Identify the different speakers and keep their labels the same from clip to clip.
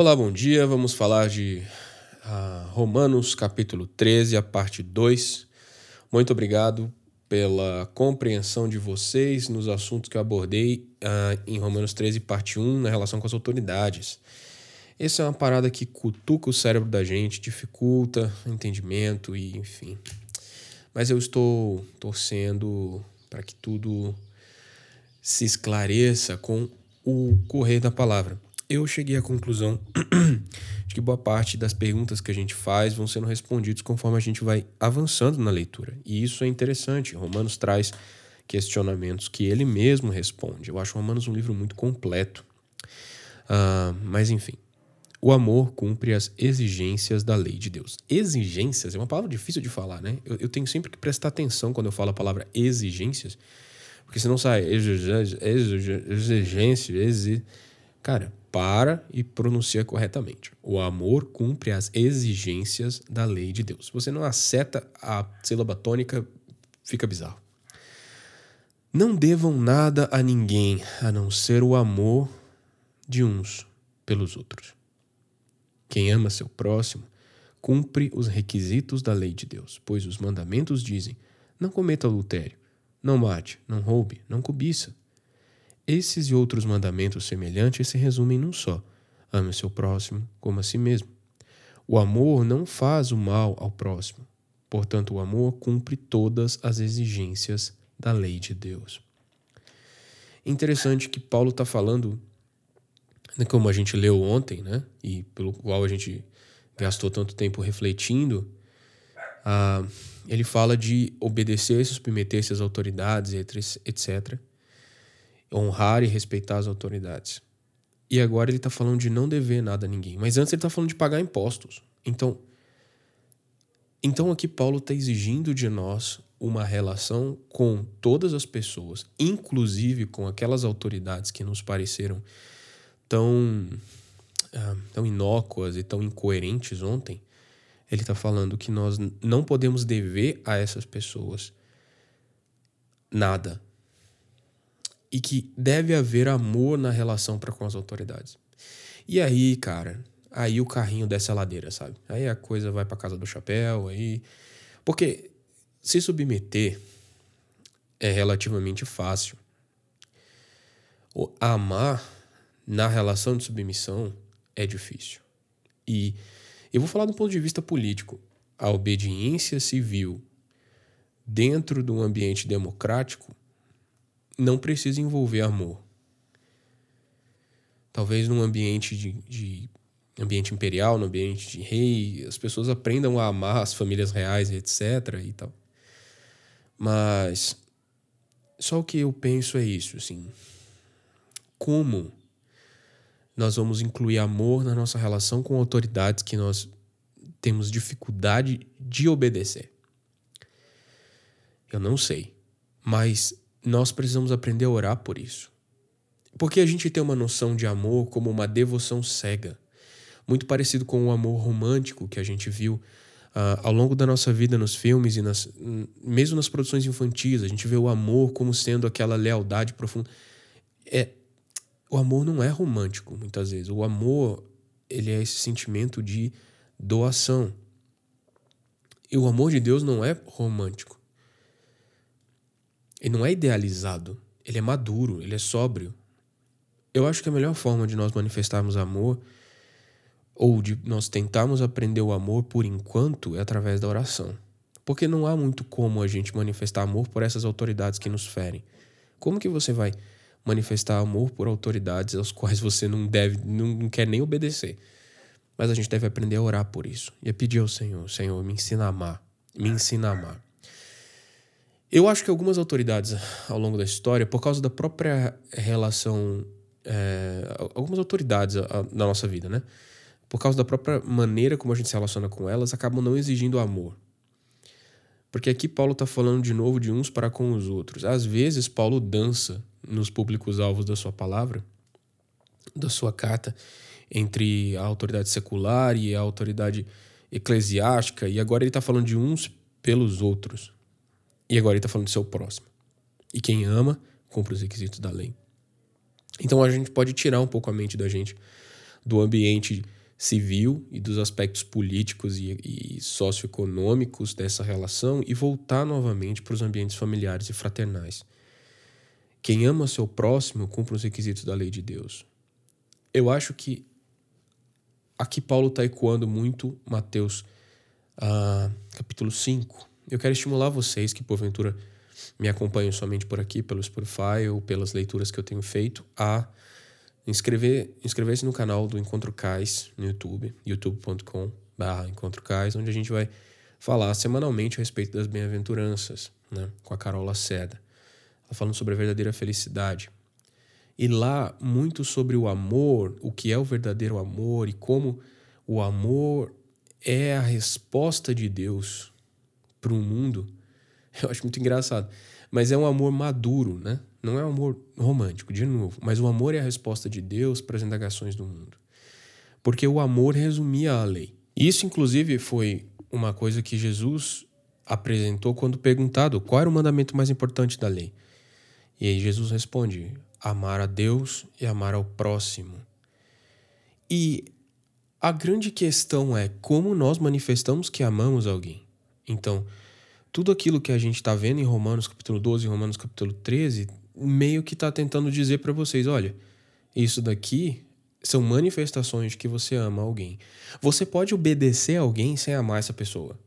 Speaker 1: Olá, bom dia. Vamos falar de uh, Romanos capítulo 13, a parte 2. Muito obrigado pela compreensão de vocês nos assuntos que eu abordei uh, em Romanos 13, parte 1, na relação com as autoridades. Essa é uma parada que cutuca o cérebro da gente, dificulta o entendimento e enfim. Mas eu estou torcendo para que tudo se esclareça com o correr da palavra eu cheguei à conclusão de que boa parte das perguntas que a gente faz vão sendo respondidas conforme a gente vai avançando na leitura. E isso é interessante. Romanos traz questionamentos que ele mesmo responde. Eu acho Romanos um livro muito completo. Uh, mas enfim, o amor cumpre as exigências da lei de Deus. Exigências é uma palavra difícil de falar, né? Eu, eu tenho sempre que prestar atenção quando eu falo a palavra exigências, porque senão sai exigência, exigência, exigência. Cara, para e pronuncia corretamente. O amor cumpre as exigências da lei de Deus. Se você não acerta a sílaba tônica, fica bizarro. Não devam nada a ninguém a não ser o amor de uns pelos outros. Quem ama seu próximo cumpre os requisitos da lei de Deus, pois os mandamentos dizem: não cometa adultério, não mate, não roube, não cobiça, esses e outros mandamentos semelhantes se resumem num só: ame o seu próximo como a si mesmo. O amor não faz o mal ao próximo. Portanto, o amor cumpre todas as exigências da lei de Deus. Interessante que Paulo está falando, né, como a gente leu ontem, né, e pelo qual a gente gastou tanto tempo refletindo, ah, ele fala de obedecer, se submeter-se às autoridades, etc honrar e respeitar as autoridades. E agora ele está falando de não dever nada a ninguém. Mas antes ele está falando de pagar impostos. Então, então aqui Paulo está exigindo de nós uma relação com todas as pessoas, inclusive com aquelas autoridades que nos pareceram tão, ah, tão inócuas e tão incoerentes ontem. Ele está falando que nós não podemos dever a essas pessoas nada, e que deve haver amor na relação para com as autoridades. E aí, cara, aí o carrinho desce a ladeira, sabe? Aí a coisa vai para casa do chapéu, aí porque se submeter é relativamente fácil. O amar na relação de submissão é difícil. E eu vou falar do ponto de vista político. A obediência civil dentro de um ambiente democrático não precisa envolver amor. Talvez num ambiente de, de ambiente imperial, no ambiente de rei, as pessoas aprendam a amar as famílias reais, etc. e tal. Mas só o que eu penso é isso, assim. Como nós vamos incluir amor na nossa relação com autoridades que nós temos dificuldade de obedecer? Eu não sei, mas nós precisamos aprender a orar por isso. Porque a gente tem uma noção de amor como uma devoção cega, muito parecido com o amor romântico que a gente viu uh, ao longo da nossa vida nos filmes e nas, mesmo nas produções infantis. A gente vê o amor como sendo aquela lealdade profunda. É, o amor não é romântico, muitas vezes. O amor ele é esse sentimento de doação. E o amor de Deus não é romântico. Ele não é idealizado, ele é maduro, ele é sóbrio. Eu acho que a melhor forma de nós manifestarmos amor ou de nós tentarmos aprender o amor por enquanto é através da oração. Porque não há muito como a gente manifestar amor por essas autoridades que nos ferem. Como que você vai manifestar amor por autoridades aos quais você não deve, não quer nem obedecer? Mas a gente deve aprender a orar por isso e a pedir ao Senhor, Senhor, me ensina a amar, me ensina a amar. Eu acho que algumas autoridades ao longo da história, por causa da própria relação. É, algumas autoridades na nossa vida, né? Por causa da própria maneira como a gente se relaciona com elas, acabam não exigindo amor. Porque aqui Paulo está falando de novo de uns para com os outros. Às vezes, Paulo dança nos públicos alvos da sua palavra, da sua carta, entre a autoridade secular e a autoridade eclesiástica, e agora ele está falando de uns pelos outros. E agora ele está falando do seu próximo. E quem ama, cumpre os requisitos da lei. Então a gente pode tirar um pouco a mente da gente do ambiente civil e dos aspectos políticos e, e socioeconômicos dessa relação e voltar novamente para os ambientes familiares e fraternais. Quem ama seu próximo cumpre os requisitos da lei de Deus. Eu acho que aqui Paulo está ecoando muito Mateus uh, capítulo 5. Eu quero estimular vocês que, porventura, me acompanham somente por aqui, pelo Spotify ou pelas leituras que eu tenho feito, a inscrever, inscrever-se no canal do Encontro Cais no YouTube, youtube.com Encontro Cais, onde a gente vai falar semanalmente a respeito das bem-aventuranças, né, com a Carol Laceda, falando sobre a verdadeira felicidade. E lá, muito sobre o amor, o que é o verdadeiro amor e como o amor é a resposta de Deus para o mundo. Eu acho muito engraçado. Mas é um amor maduro, né? Não é um amor romântico, de novo. Mas o amor é a resposta de Deus para as indagações do mundo. Porque o amor resumia a lei. Isso, inclusive, foi uma coisa que Jesus apresentou quando perguntado qual era o mandamento mais importante da lei. E aí Jesus responde: amar a Deus e amar ao próximo. E a grande questão é como nós manifestamos que amamos alguém. Então, tudo aquilo que a gente está vendo em Romanos capítulo 12 e Romanos capítulo 13, meio que está tentando dizer para vocês: olha, isso daqui são manifestações de que você ama alguém. Você pode obedecer a alguém sem amar essa pessoa.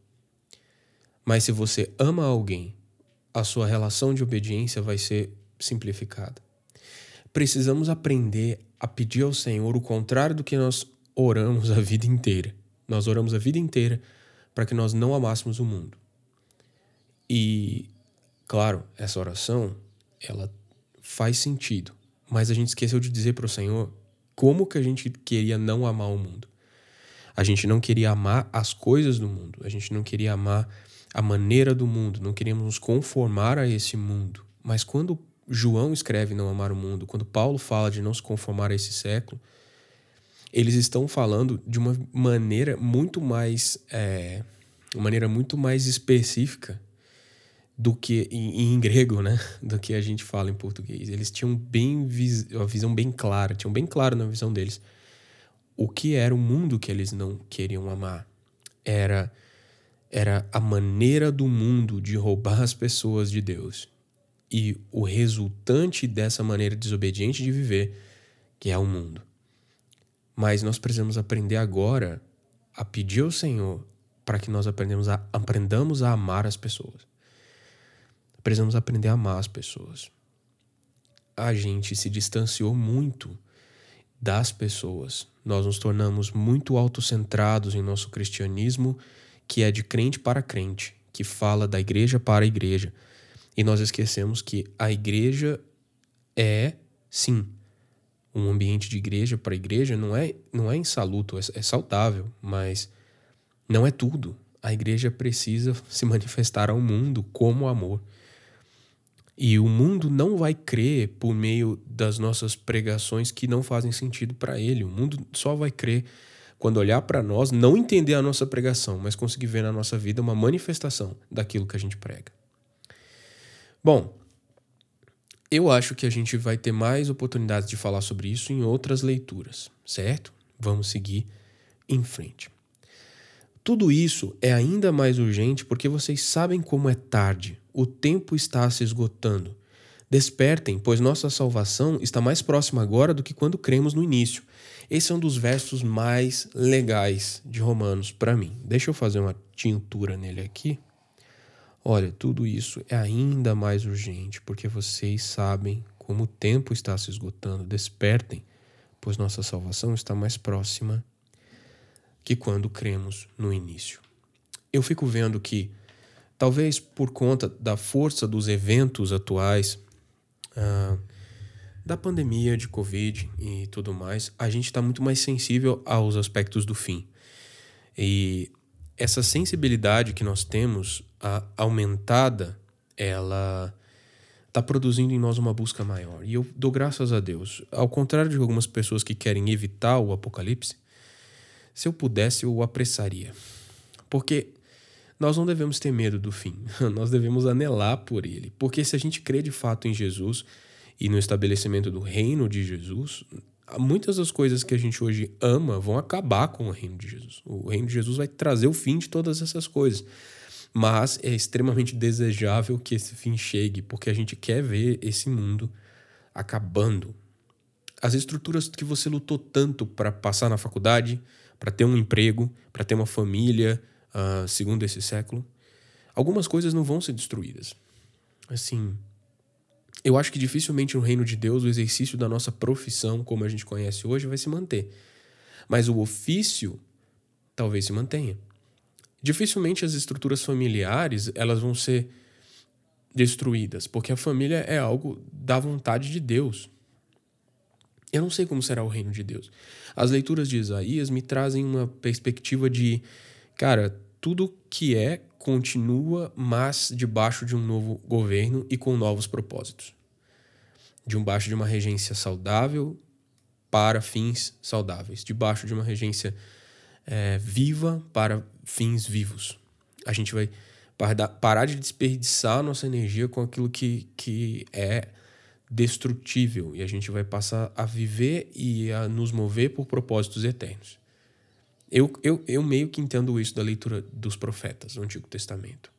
Speaker 1: Mas se você ama alguém, a sua relação de obediência vai ser simplificada. Precisamos aprender a pedir ao Senhor o contrário do que nós oramos a vida inteira. Nós oramos a vida inteira para que nós não amássemos o mundo. E, claro, essa oração, ela faz sentido, mas a gente esqueceu de dizer para o Senhor como que a gente queria não amar o mundo. A gente não queria amar as coisas do mundo, a gente não queria amar a maneira do mundo, não queríamos nos conformar a esse mundo. Mas quando João escreve não amar o mundo, quando Paulo fala de não se conformar a esse século, eles estão falando de uma maneira muito mais é, uma maneira muito mais específica do que em, em, grego, né, do que a gente fala em português. Eles tinham bem uma visão bem clara, tinham bem claro na visão deles o que era o mundo que eles não queriam amar. Era era a maneira do mundo de roubar as pessoas de Deus. E o resultante dessa maneira desobediente de viver, que é o mundo. Mas nós precisamos aprender agora a pedir ao Senhor para que nós aprendamos a, aprendamos a amar as pessoas. Precisamos aprender a amar as pessoas. A gente se distanciou muito das pessoas. Nós nos tornamos muito autocentrados em nosso cristianismo, que é de crente para crente, que fala da igreja para a igreja. E nós esquecemos que a igreja é, sim, um ambiente de igreja para igreja não é, não é insaluto, é, é saudável, mas não é tudo. A igreja precisa se manifestar ao mundo como amor. E o mundo não vai crer por meio das nossas pregações que não fazem sentido para ele. O mundo só vai crer quando olhar para nós, não entender a nossa pregação, mas conseguir ver na nossa vida uma manifestação daquilo que a gente prega. Bom, eu acho que a gente vai ter mais oportunidades de falar sobre isso em outras leituras, certo? Vamos seguir em frente. Tudo isso é ainda mais urgente porque vocês sabem como é tarde, o tempo está se esgotando. Despertem, pois nossa salvação está mais próxima agora do que quando cremos no início. Esse é um dos versos mais legais de Romanos para mim. Deixa eu fazer uma tintura nele aqui. Olha, tudo isso é ainda mais urgente porque vocês sabem como o tempo está se esgotando. Despertem, pois nossa salvação está mais próxima que quando cremos no início. Eu fico vendo que, talvez por conta da força dos eventos atuais, ah, da pandemia de Covid e tudo mais, a gente está muito mais sensível aos aspectos do fim. E essa sensibilidade que nós temos aumentada, ela está produzindo em nós uma busca maior. E eu dou graças a Deus. Ao contrário de algumas pessoas que querem evitar o apocalipse, se eu pudesse, eu o apressaria. Porque nós não devemos ter medo do fim, nós devemos anelar por ele. Porque se a gente crê de fato em Jesus e no estabelecimento do reino de Jesus, muitas das coisas que a gente hoje ama vão acabar com o reino de Jesus. O reino de Jesus vai trazer o fim de todas essas coisas. Mas é extremamente desejável que esse fim chegue, porque a gente quer ver esse mundo acabando. As estruturas que você lutou tanto para passar na faculdade, para ter um emprego, para ter uma família, uh, segundo esse século, algumas coisas não vão ser destruídas. Assim, eu acho que dificilmente no reino de Deus o exercício da nossa profissão, como a gente conhece hoje, vai se manter. Mas o ofício talvez se mantenha. Dificilmente as estruturas familiares elas vão ser destruídas, porque a família é algo da vontade de Deus. Eu não sei como será o reino de Deus. As leituras de Isaías me trazem uma perspectiva de, cara, tudo que é continua, mas debaixo de um novo governo e com novos propósitos. Debaixo de uma regência saudável para fins saudáveis. Debaixo de uma regência é, viva para fins vivos. A gente vai parar de desperdiçar nossa energia com aquilo que, que é destrutível e a gente vai passar a viver e a nos mover por propósitos eternos. Eu, eu, eu meio que entendo isso da leitura dos profetas do Antigo Testamento.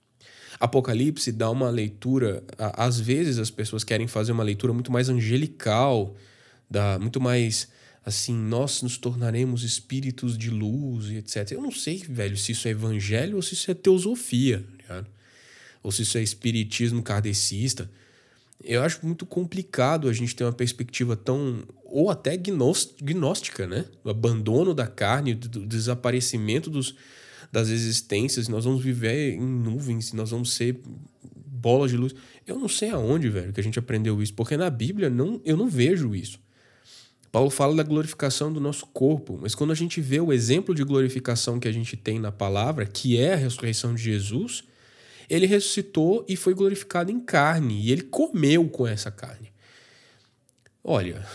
Speaker 1: Apocalipse dá uma leitura, às vezes as pessoas querem fazer uma leitura muito mais angelical, da, muito mais assim, nós nos tornaremos espíritos de luz e etc. Eu não sei, velho, se isso é evangelho ou se isso é teosofia, tá ou se isso é espiritismo kardecista. Eu acho muito complicado a gente ter uma perspectiva tão. ou até gnóstica, né? O abandono da carne, do desaparecimento dos, das existências. Nós vamos viver em nuvens, nós vamos ser bolas de luz. Eu não sei aonde, velho, que a gente aprendeu isso, porque na Bíblia não, eu não vejo isso. Paulo fala da glorificação do nosso corpo, mas quando a gente vê o exemplo de glorificação que a gente tem na palavra, que é a ressurreição de Jesus, ele ressuscitou e foi glorificado em carne, e ele comeu com essa carne. Olha,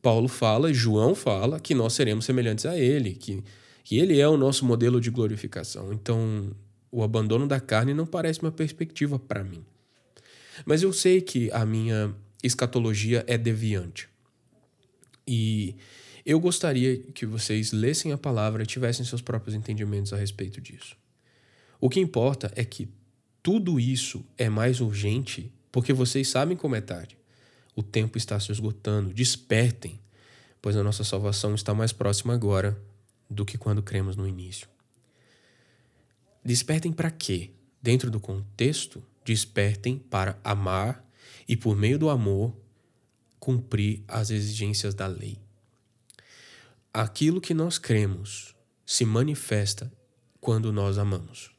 Speaker 1: Paulo fala, João fala que nós seremos semelhantes a ele, que, que ele é o nosso modelo de glorificação. Então, o abandono da carne não parece uma perspectiva para mim. Mas eu sei que a minha escatologia é deviante. E eu gostaria que vocês lessem a palavra e tivessem seus próprios entendimentos a respeito disso. O que importa é que tudo isso é mais urgente porque vocês sabem como é tarde. O tempo está se esgotando. Despertem, pois a nossa salvação está mais próxima agora do que quando cremos no início. Despertem para quê? Dentro do contexto, despertem para amar e, por meio do amor, cumprir as exigências da lei. Aquilo que nós cremos se manifesta quando nós amamos.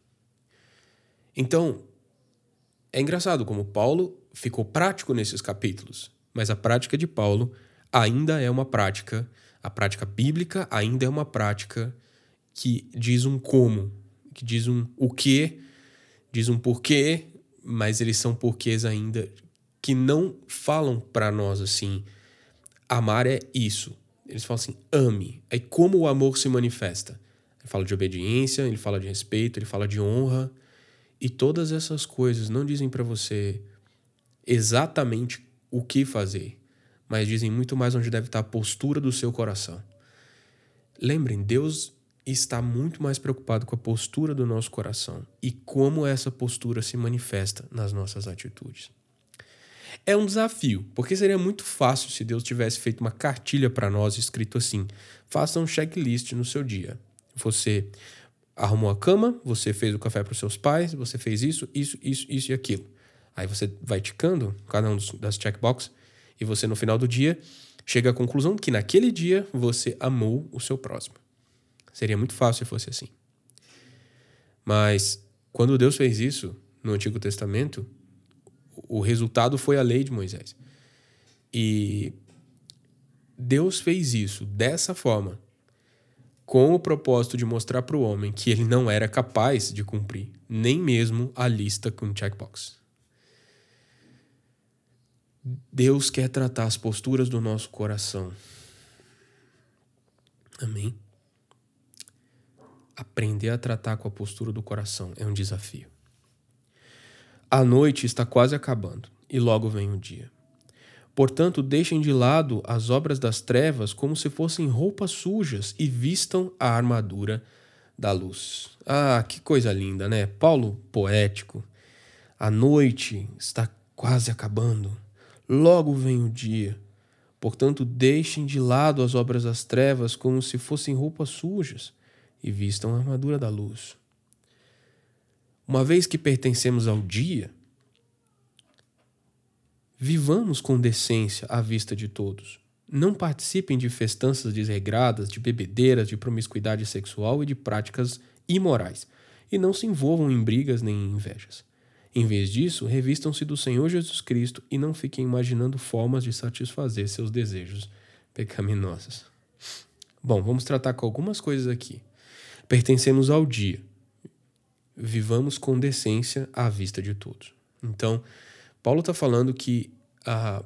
Speaker 1: Então, é engraçado como Paulo ficou prático nesses capítulos, mas a prática de Paulo ainda é uma prática, a prática bíblica ainda é uma prática que diz um como, que diz um o que, diz um porquê, mas eles são porquês ainda que não falam para nós assim, amar é isso. Eles falam assim, ame. Aí como o amor se manifesta? Ele fala de obediência, ele fala de respeito, ele fala de honra, e todas essas coisas não dizem para você exatamente o que fazer, mas dizem muito mais onde deve estar a postura do seu coração. Lembrem, Deus está muito mais preocupado com a postura do nosso coração e como essa postura se manifesta nas nossas atitudes. É um desafio, porque seria muito fácil se Deus tivesse feito uma cartilha para nós escrito assim: faça um checklist no seu dia. Você arrumou a cama, você fez o café para os seus pais, você fez isso, isso, isso, isso e aquilo. Aí você vai ticando cada um das checkboxes e você no final do dia chega à conclusão que naquele dia você amou o seu próximo. Seria muito fácil se fosse assim. Mas quando Deus fez isso no Antigo Testamento, o resultado foi a lei de Moisés. E Deus fez isso dessa forma com o propósito de mostrar para o homem que ele não era capaz de cumprir nem mesmo a lista com checkbox. Deus quer tratar as posturas do nosso coração. Amém? Aprender a tratar com a postura do coração é um desafio. A noite está quase acabando e logo vem o dia. Portanto, deixem de lado as obras das trevas como se fossem roupas sujas e vistam a armadura da luz. Ah, que coisa linda, né? Paulo poético. A noite está quase acabando. Logo vem o dia. Portanto, deixem de lado as obras das trevas como se fossem roupas sujas e vistam a armadura da luz. Uma vez que pertencemos ao dia, Vivamos com decência à vista de todos. Não participem de festanças desregradas, de bebedeiras, de promiscuidade sexual e de práticas imorais. E não se envolvam em brigas nem em invejas. Em vez disso, revistam-se do Senhor Jesus Cristo e não fiquem imaginando formas de satisfazer seus desejos pecaminosos. Bom, vamos tratar com algumas coisas aqui. Pertencemos ao dia. Vivamos com decência à vista de todos. Então, Paulo está falando que a,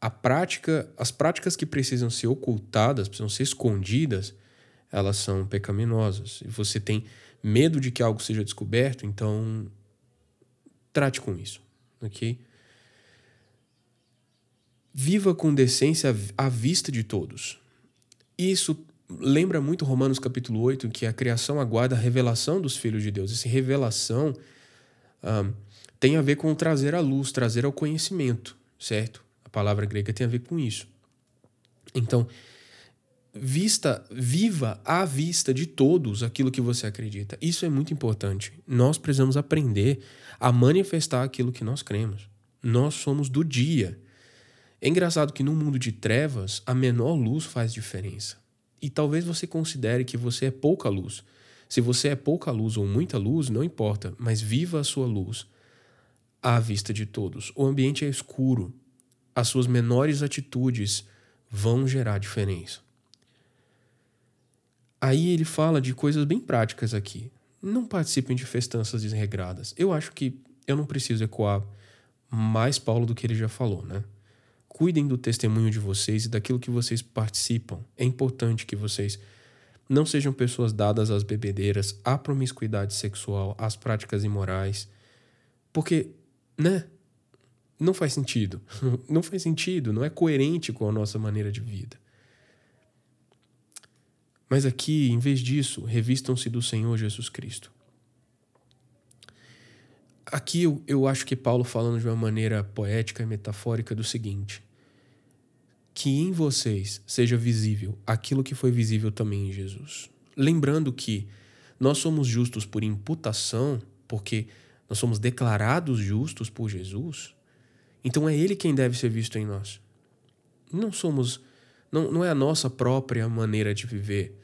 Speaker 1: a prática, as práticas que precisam ser ocultadas, precisam ser escondidas, elas são pecaminosas. E você tem medo de que algo seja descoberto, então trate com isso, ok? Viva com decência à vista de todos. Isso lembra muito Romanos capítulo 8, que a criação aguarda a revelação dos filhos de Deus. Essa revelação um, tem a ver com trazer à luz, trazer ao conhecimento, certo? A palavra grega tem a ver com isso. Então, vista, viva à vista de todos aquilo que você acredita. Isso é muito importante. Nós precisamos aprender a manifestar aquilo que nós cremos. Nós somos do dia. É engraçado que no mundo de trevas, a menor luz faz diferença. E talvez você considere que você é pouca luz. Se você é pouca luz ou muita luz, não importa, mas viva a sua luz à vista de todos. O ambiente é escuro. As suas menores atitudes vão gerar diferença. Aí ele fala de coisas bem práticas aqui. Não participem de festanças desregradas. Eu acho que eu não preciso ecoar mais Paulo do que ele já falou, né? Cuidem do testemunho de vocês e daquilo que vocês participam. É importante que vocês não sejam pessoas dadas às bebedeiras, à promiscuidade sexual, às práticas imorais, porque né? Não faz sentido. Não faz sentido, não é coerente com a nossa maneira de vida. Mas aqui, em vez disso, revistam-se do Senhor Jesus Cristo. Aqui eu, eu acho que Paulo falando de uma maneira poética e metafórica do seguinte: que em vocês seja visível aquilo que foi visível também em Jesus. Lembrando que nós somos justos por imputação, porque nós somos declarados justos por Jesus, então é Ele quem deve ser visto em nós. Não somos, não, não é a nossa própria maneira de viver,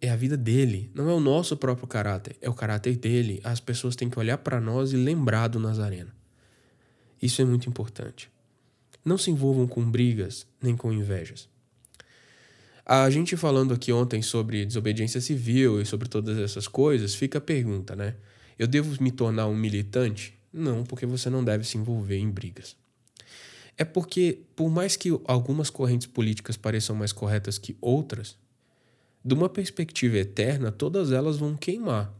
Speaker 1: é a vida dele, não é o nosso próprio caráter, é o caráter dele. As pessoas têm que olhar para nós e lembrar do Nazareno. Isso é muito importante. Não se envolvam com brigas nem com invejas. A gente falando aqui ontem sobre desobediência civil e sobre todas essas coisas, fica a pergunta, né? Eu devo me tornar um militante? Não, porque você não deve se envolver em brigas. É porque, por mais que algumas correntes políticas pareçam mais corretas que outras, de uma perspectiva eterna, todas elas vão queimar.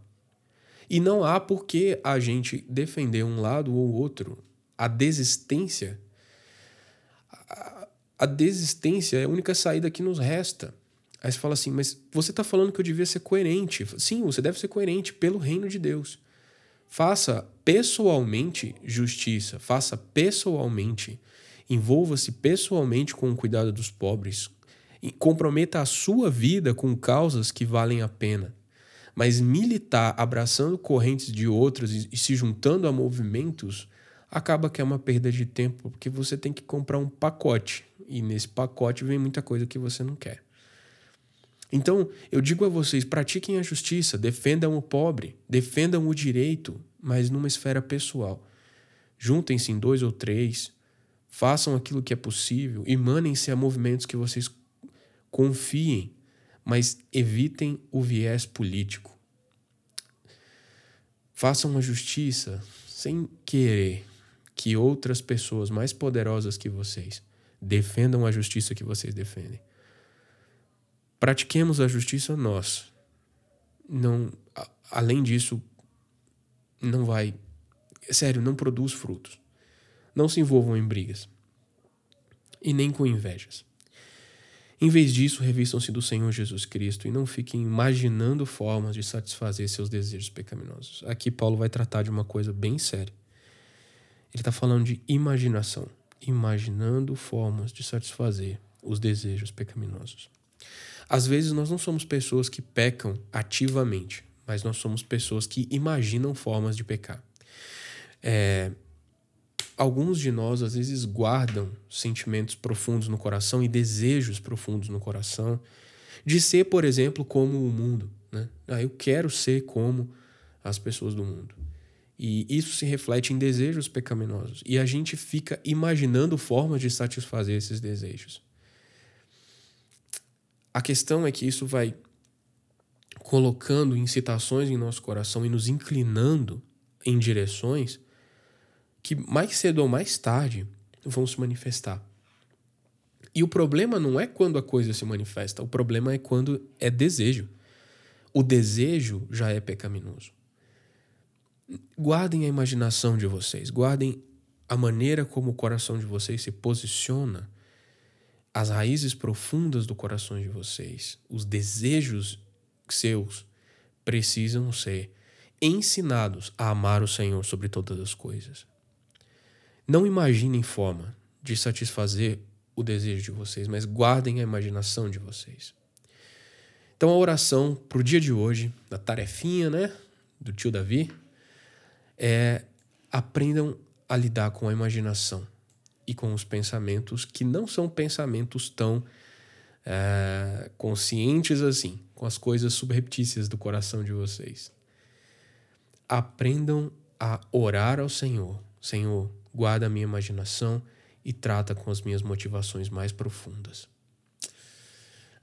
Speaker 1: E não há por que a gente defender um lado ou outro. A desistência. A desistência é a única saída que nos resta. Aí você fala assim, mas você está falando que eu devia ser coerente. Sim, você deve ser coerente pelo reino de Deus. Faça pessoalmente justiça, faça pessoalmente, envolva-se pessoalmente com o cuidado dos pobres, e comprometa a sua vida com causas que valem a pena. Mas militar abraçando correntes de outras e se juntando a movimentos acaba que é uma perda de tempo, porque você tem que comprar um pacote e nesse pacote vem muita coisa que você não quer. Então, eu digo a vocês: pratiquem a justiça, defendam o pobre, defendam o direito, mas numa esfera pessoal. Juntem-se em dois ou três, façam aquilo que é possível e manem-se a movimentos que vocês confiem, mas evitem o viés político. Façam a justiça sem querer que outras pessoas mais poderosas que vocês defendam a justiça que vocês defendem. Pratiquemos a justiça nós. Não, além disso, não vai, sério, não produz frutos. Não se envolvam em brigas. e nem com invejas. Em vez disso, revistam-se do Senhor Jesus Cristo e não fiquem imaginando formas de satisfazer seus desejos pecaminosos. Aqui, Paulo vai tratar de uma coisa bem séria. Ele está falando de imaginação, imaginando formas de satisfazer os desejos pecaminosos. Às vezes, nós não somos pessoas que pecam ativamente, mas nós somos pessoas que imaginam formas de pecar. É, alguns de nós às vezes guardam sentimentos profundos no coração e desejos profundos no coração de ser, por exemplo, como o mundo. Né? Ah, eu quero ser como as pessoas do mundo. E isso se reflete em desejos pecaminosos. E a gente fica imaginando formas de satisfazer esses desejos. A questão é que isso vai colocando incitações em nosso coração e nos inclinando em direções que mais cedo ou mais tarde vão se manifestar. E o problema não é quando a coisa se manifesta, o problema é quando é desejo. O desejo já é pecaminoso. Guardem a imaginação de vocês, guardem a maneira como o coração de vocês se posiciona, as raízes profundas do coração de vocês, os desejos seus precisam ser ensinados a amar o Senhor sobre todas as coisas. Não imaginem forma de satisfazer o desejo de vocês, mas guardem a imaginação de vocês. Então a oração para o dia de hoje, da tarefinha, né, do tio Davi, é aprendam a lidar com a imaginação e com os pensamentos que não são pensamentos tão é, conscientes assim, com as coisas subreptícias do coração de vocês. Aprendam a orar ao Senhor. Senhor, guarda a minha imaginação e trata com as minhas motivações mais profundas.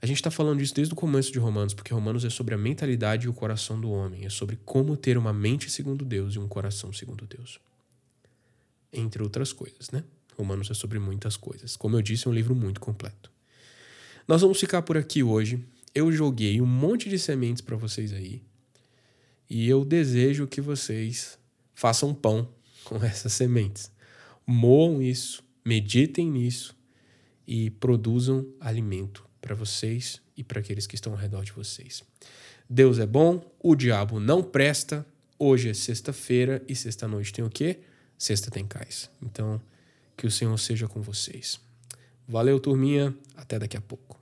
Speaker 1: A gente está falando disso desde o começo de Romanos, porque Romanos é sobre a mentalidade e o coração do homem, é sobre como ter uma mente segundo Deus e um coração segundo Deus. Entre outras coisas, né? Romanos é sobre muitas coisas. Como eu disse, é um livro muito completo. Nós vamos ficar por aqui hoje. Eu joguei um monte de sementes para vocês aí. E eu desejo que vocês façam pão com essas sementes moam isso, meditem nisso e produzam alimento para vocês e para aqueles que estão ao redor de vocês. Deus é bom, o diabo não presta. Hoje é sexta-feira e sexta-noite tem o quê? Sexta tem cais. Então, que o Senhor seja com vocês. Valeu, turminha. Até daqui a pouco.